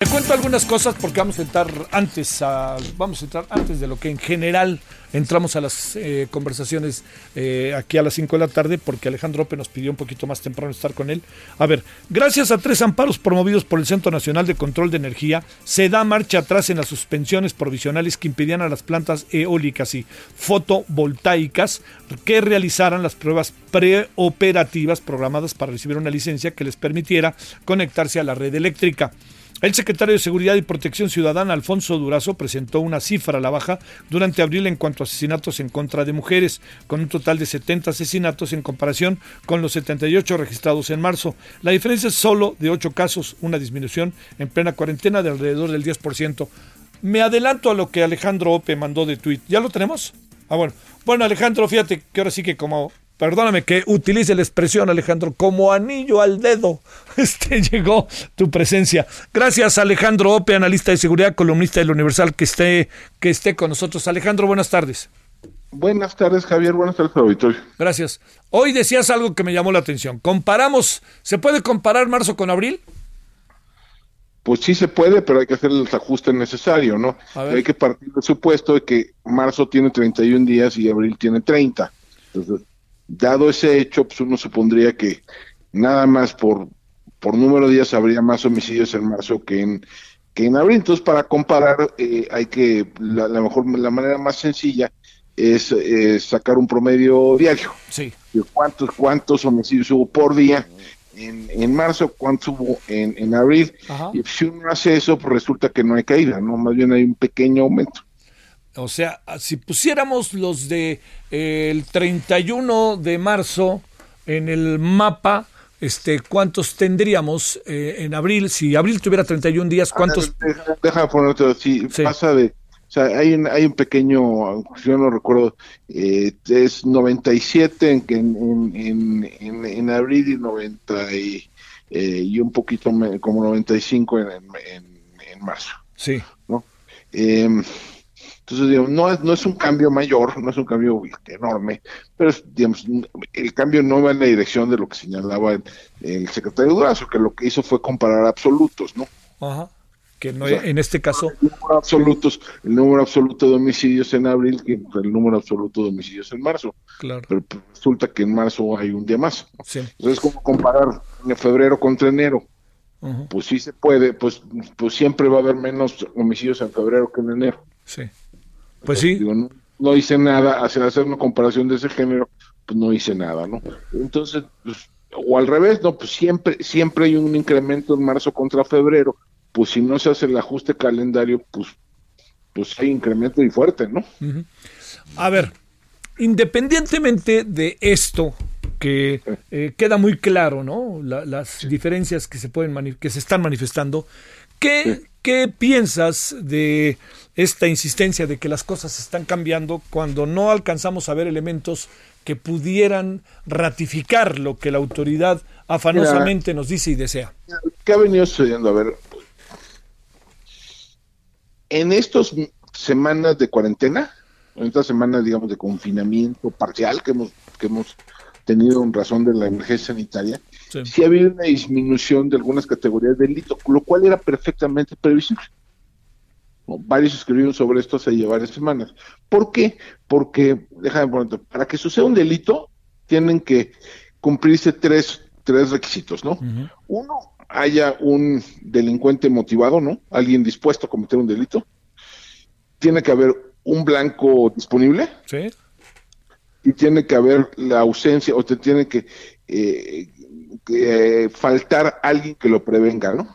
Te cuento algunas cosas porque vamos a entrar antes a, vamos a entrar antes de lo que en general entramos a las eh, conversaciones eh, aquí a las 5 de la tarde porque Alejandro Ope nos pidió un poquito más temprano estar con él. A ver, gracias a tres amparos promovidos por el Centro Nacional de Control de Energía, se da marcha atrás en las suspensiones provisionales que impidían a las plantas eólicas y fotovoltaicas que realizaran las pruebas preoperativas programadas para recibir una licencia que les permitiera conectarse a la red eléctrica. El secretario de Seguridad y Protección Ciudadana, Alfonso Durazo, presentó una cifra a la baja durante abril en cuanto a asesinatos en contra de mujeres, con un total de 70 asesinatos en comparación con los 78 registrados en marzo. La diferencia es solo de 8 casos, una disminución en plena cuarentena de alrededor del 10%. Me adelanto a lo que Alejandro Ope mandó de tweet. ¿Ya lo tenemos? Ah, bueno. Bueno, Alejandro, fíjate que ahora sí que como perdóname que utilice la expresión, Alejandro, como anillo al dedo, este llegó tu presencia. Gracias, Alejandro Ope, analista de seguridad, columnista del Universal, que esté, que esté con nosotros. Alejandro, buenas tardes. Buenas tardes, Javier. Buenas tardes, auditorio. Gracias. Hoy decías algo que me llamó la atención. Comparamos, ¿se puede comparar marzo con abril? Pues sí se puede, pero hay que hacer el ajuste necesario, ¿no? Hay que partir del supuesto de que marzo tiene 31 días y abril tiene 30. Entonces, dado ese hecho, pues uno supondría que nada más por, por número de días habría más homicidios en marzo que en, que en abril. Entonces, para comparar, eh, hay que, la, mejor, la manera más sencilla es sacar un promedio diario. Sí. De cuántos, cuántos homicidios hubo por día en, en marzo, cuántos hubo en, en abril. Y si uno hace eso, pues resulta que no hay caída, ¿no? Más bien hay un pequeño aumento. O sea, si pusiéramos los de eh, el 31 de marzo en el mapa, este, ¿cuántos tendríamos eh, en abril? Si abril tuviera 31 días, ¿cuántos? Deja, ponerte así, pasa de, o sea, hay un, hay un pequeño, si yo no recuerdo, eh, es 97 en, en, en, en, abril y 90 y, eh, y un poquito como 95 en, en, en marzo. Sí. ¿no? Entonces, digamos, no es, no es un cambio mayor, no es un cambio enorme, pero digamos, el cambio no va en la dirección de lo que señalaba el, secretario Durazo, que lo que hizo fue comparar absolutos, ¿no? Ajá. Que no, en este caso. El número, absolutos, el número absoluto de homicidios en abril que el número absoluto de homicidios en marzo. Claro. Pero pues, resulta que en marzo hay un día más. Sí. Entonces, como comparar en febrero contra enero? Pues sí se puede, pues, pues siempre va a haber menos homicidios en febrero que en enero. Sí. Pues sí. no, hice nada, hacer, hacer una comparación de ese género, pues no hice nada, ¿no? Entonces, pues, o al revés, no, pues siempre, siempre hay un incremento en marzo contra febrero, pues si no se hace el ajuste calendario, pues, pues hay incremento y fuerte, ¿no? A ver, independientemente de esto, que eh, queda muy claro, ¿no? las diferencias que se pueden que se están manifestando. ¿Qué, ¿Qué piensas de esta insistencia de que las cosas están cambiando cuando no alcanzamos a ver elementos que pudieran ratificar lo que la autoridad afanosamente nos dice y desea? ¿Qué ha venido sucediendo? A ver, en estas semanas de cuarentena, en estas semanas, digamos, de confinamiento parcial que hemos, que hemos tenido en razón de la emergencia sanitaria, sí. ha habido una disminución de algunas categorías de delito, lo cual era perfectamente previsible. Varios escribieron sobre esto hace ya varias semanas. ¿Por qué? Porque, déjame poner, para que suceda un delito, tienen que cumplirse tres, tres requisitos, ¿no? Uno, haya un delincuente motivado, ¿no? Alguien dispuesto a cometer un delito. Tiene que haber un blanco disponible. Sí y tiene que haber la ausencia o te tiene que, eh, eh, faltar alguien que lo prevenga, ¿no?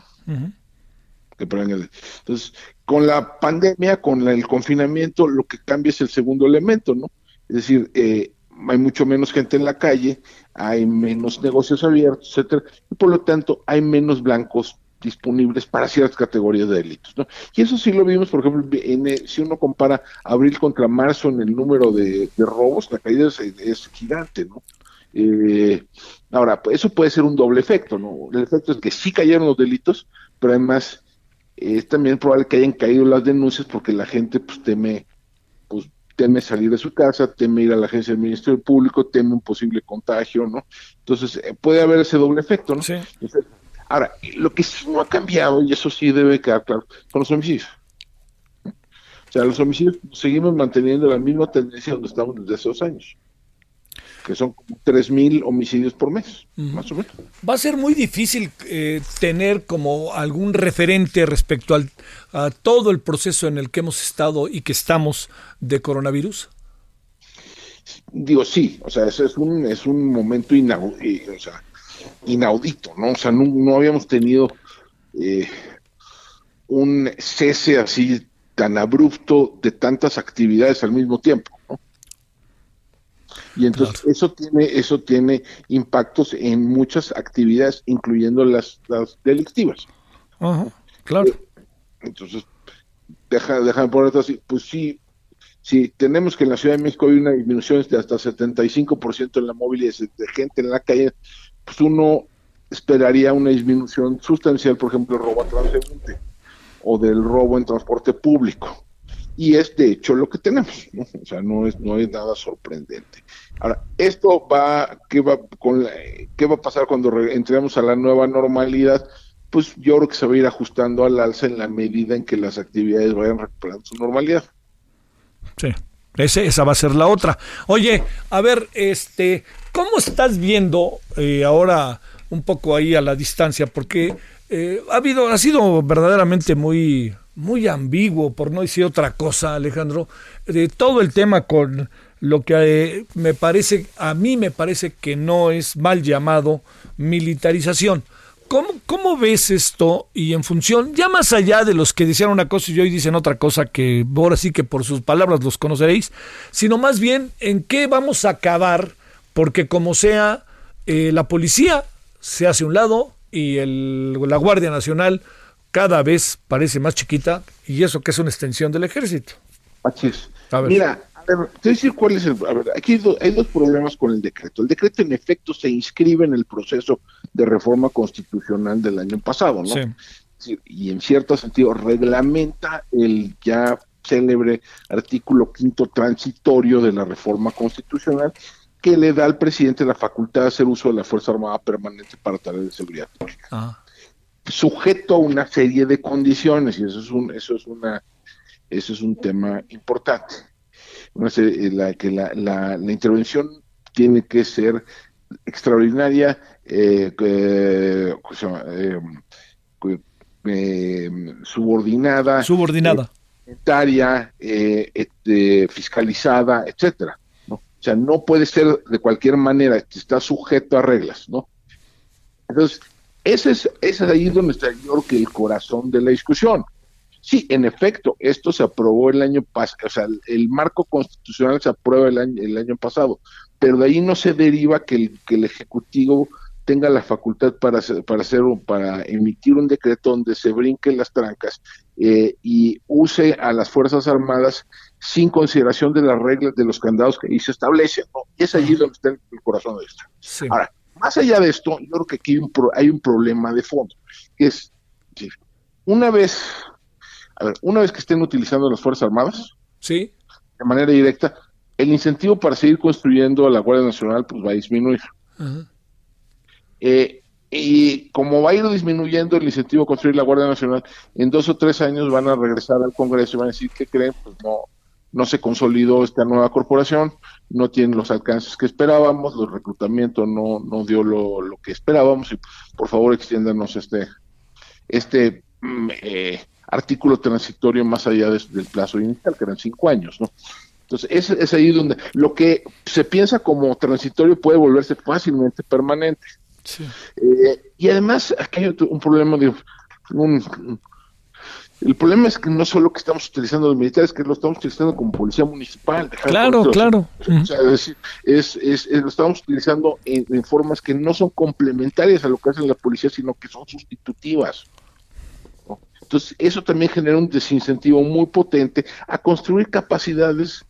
Que prevenga. Entonces, con la pandemia, con el confinamiento, lo que cambia es el segundo elemento, ¿no? Es decir, eh, hay mucho menos gente en la calle, hay menos negocios abiertos, etcétera, y por lo tanto hay menos blancos disponibles para ciertas categorías de delitos. ¿no? Y eso sí lo vimos, por ejemplo, en, si uno compara abril contra marzo en el número de, robos, la caída es, gigante. ¿no? Eh, ahora, pues eso puede ser un doble efecto. ¿no? El efecto es que sí cayeron los delitos, pero además es también probable que hayan caído las denuncias porque la gente pues teme pues teme salir de su casa, teme ir a la agencia del Ministerio Público, teme un posible contagio, ¿no? Entonces, eh, puede haber ese doble efecto, ¿no? Sí. ahora, lo que sí no ha cambiado, y eso sí debe quedar claro, son los homicidios. O sea, los homicidios seguimos manteniendo la misma tendencia donde estamos desde esos años que son como 3.000 homicidios por mes, más o menos. Va a ser muy difícil eh, tener como algún referente respecto al, a todo el proceso en el que hemos estado y que estamos de coronavirus. Digo, sí, o sea, ese es un, es un momento inaudito, o sea, inaudito, ¿no? O sea, no, habíamos tenido eh, un cese así tan abrupto de tantas actividades al mismo tiempo, ¿no? Y entonces eso tiene eso tiene impactos en muchas actividades, incluyendo las, las delictivas. claro. Eh, entonces, deja, déjame poner así, pues sí, si tenemos que en la Ciudad de México hay una disminución de hasta 75% en la movilidad de gente en la calle, pues uno esperaría una disminución sustancial, por ejemplo, el robo a transeúnte o del robo en transporte público y es de hecho lo que tenemos, ¿no? O sea, no es, no es nada sorprendente. Ahora, esto va, ¿qué va, con ¿qué va a pasar cuando entremos a la nueva normalidad? Pues yo creo que se va a ir ajustando al alza en la medida en que las actividades vayan recuperando su normalidad. Sí, esa va a ser la otra. Oye, a ver, este, ¿cómo estás viendo eh, ahora un poco ahí a la distancia? Porque eh, ha habido, ha sido verdaderamente muy muy ambiguo, por no decir otra cosa, Alejandro, de todo el tema con lo que eh, me parece, a mí me parece que no es mal llamado militarización. ¿Cómo, ¿Cómo, ves esto y en función, ya más allá de los que decían una cosa y hoy dicen otra cosa, que ahora sí que por sus palabras los conoceréis, sino más bien en qué vamos a acabar, porque como sea, eh, la policía se hace un lado y el, la Guardia Nacional cada vez parece más chiquita y eso que es una extensión del ejército. Así es. Mira, a ver, te decir cuál es el. A ver, aquí hay dos, problemas con el decreto. El decreto, en efecto, se inscribe en el proceso de reforma constitucional del año pasado, ¿no? Sí. Y en cierto sentido reglamenta el ya célebre artículo quinto transitorio de la reforma constitucional que le da al presidente la facultad de hacer uso de la Fuerza Armada Permanente para tareas de seguridad pública. Ah sujeto a una serie de condiciones y eso es un eso es una eso es un tema importante. La que la, la, intervención tiene que ser extraordinaria eh, eh, eh, subordinada subordinada. este, fiscalizada etcétera ¿no? o sea no puede ser de cualquier manera está sujeto a reglas no entonces ese es, ese es ahí donde está yo que el corazón de la discusión. Sí, en efecto, esto se aprobó el año pasado, o sea, el, marco constitucional se aprueba el año, el año pasado, pero de ahí no se deriva que el, que el Ejecutivo tenga la facultad para hacer, para hacer para emitir un decreto donde se brinquen las trancas eh, y use a las Fuerzas Armadas sin consideración de las reglas de los candados que ahí se establecen. ¿no? Y es allí donde está el, corazón de esto. Ahora, más allá de esto, yo creo que aquí hay un, problema de fondo, que es, una vez, a ver, una vez que estén utilizando las Fuerzas Armadas, sí, de manera directa, el incentivo para seguir construyendo a la Guardia Nacional pues va a disminuir. Eh, y como va a ir disminuyendo el incentivo a construir la Guardia Nacional, en dos o tres años van a regresar al Congreso y van a decir que creen, pues no, no se consolidó esta nueva corporación, no tiene los alcances que esperábamos, el reclutamiento no, no dio lo, lo que esperábamos y por favor extiéndanos este, este mm, eh, artículo transitorio más allá del plazo inicial, que eran cinco años, ¿no? Entonces, es, es ahí donde lo que se piensa como transitorio puede volverse fácilmente permanente. Eh, y además, aquí hay un problema de un, el problema es que no solo que estamos utilizando los militares, que lo estamos utilizando como policía municipal. Claro, claro. O sea, es, es, es, lo estamos utilizando en, formas que no son complementarias a lo que hace la policía, sino que son sustitutivas. Entonces, eso también genera un desincentivo muy potente a construir capacidades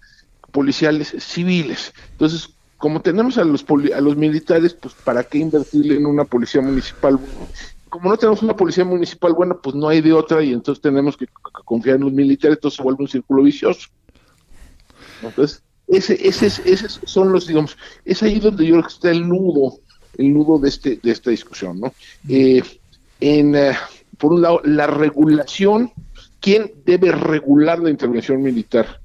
policiales civiles. Entonces, como tenemos a los, a los militares, pues ¿para qué invertirle en una policía municipal? Como no tenemos una policía municipal buena, pues no hay de otra y entonces tenemos que confiar en los militares, entonces se vuelve un círculo vicioso. Entonces, ese, ese, ese son los, digamos, es ahí donde yo creo que está el nudo, el nudo de, este, de esta discusión, ¿no? Eh, en, eh, por un lado, la regulación, ¿quién debe regular la intervención militar?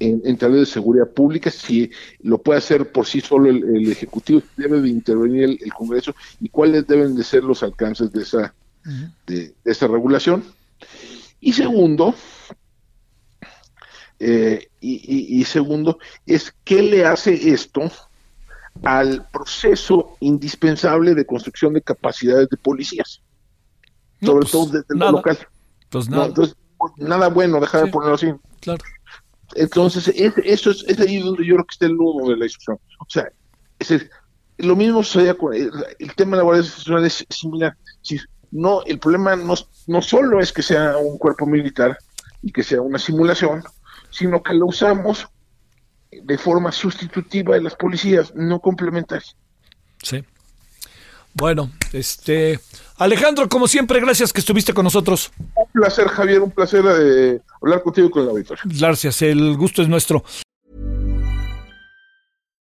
En, en de seguridad pública, si lo puede hacer por sí solo el, Ejecutivo, debe de intervenir el, Congreso y cuáles deben de ser los alcances de esa, de, esa regulación. Y segundo, eh, y, segundo, es qué le hace esto al proceso indispensable de construcción de capacidades de policías, sobre pues, todo desde lo local. Pues nada. entonces, pues, nada bueno, dejar de ponerlo así. Claro. Entonces, eso es, es, ahí donde yo creo que está el nudo de la discusión. O sea, es lo mismo sucede con el, tema de la Guardia Nacional es similar. Si, no, el problema no, no solo es que sea un cuerpo militar y que sea una simulación, sino que lo usamos de forma sustitutiva de las policías, no complementaria. Sí. Bueno, este Alejandro, como siempre, gracias que estuviste con nosotros. Un placer, Javier, un placer eh, hablar contigo con la auditorio. Gracias, el gusto es nuestro.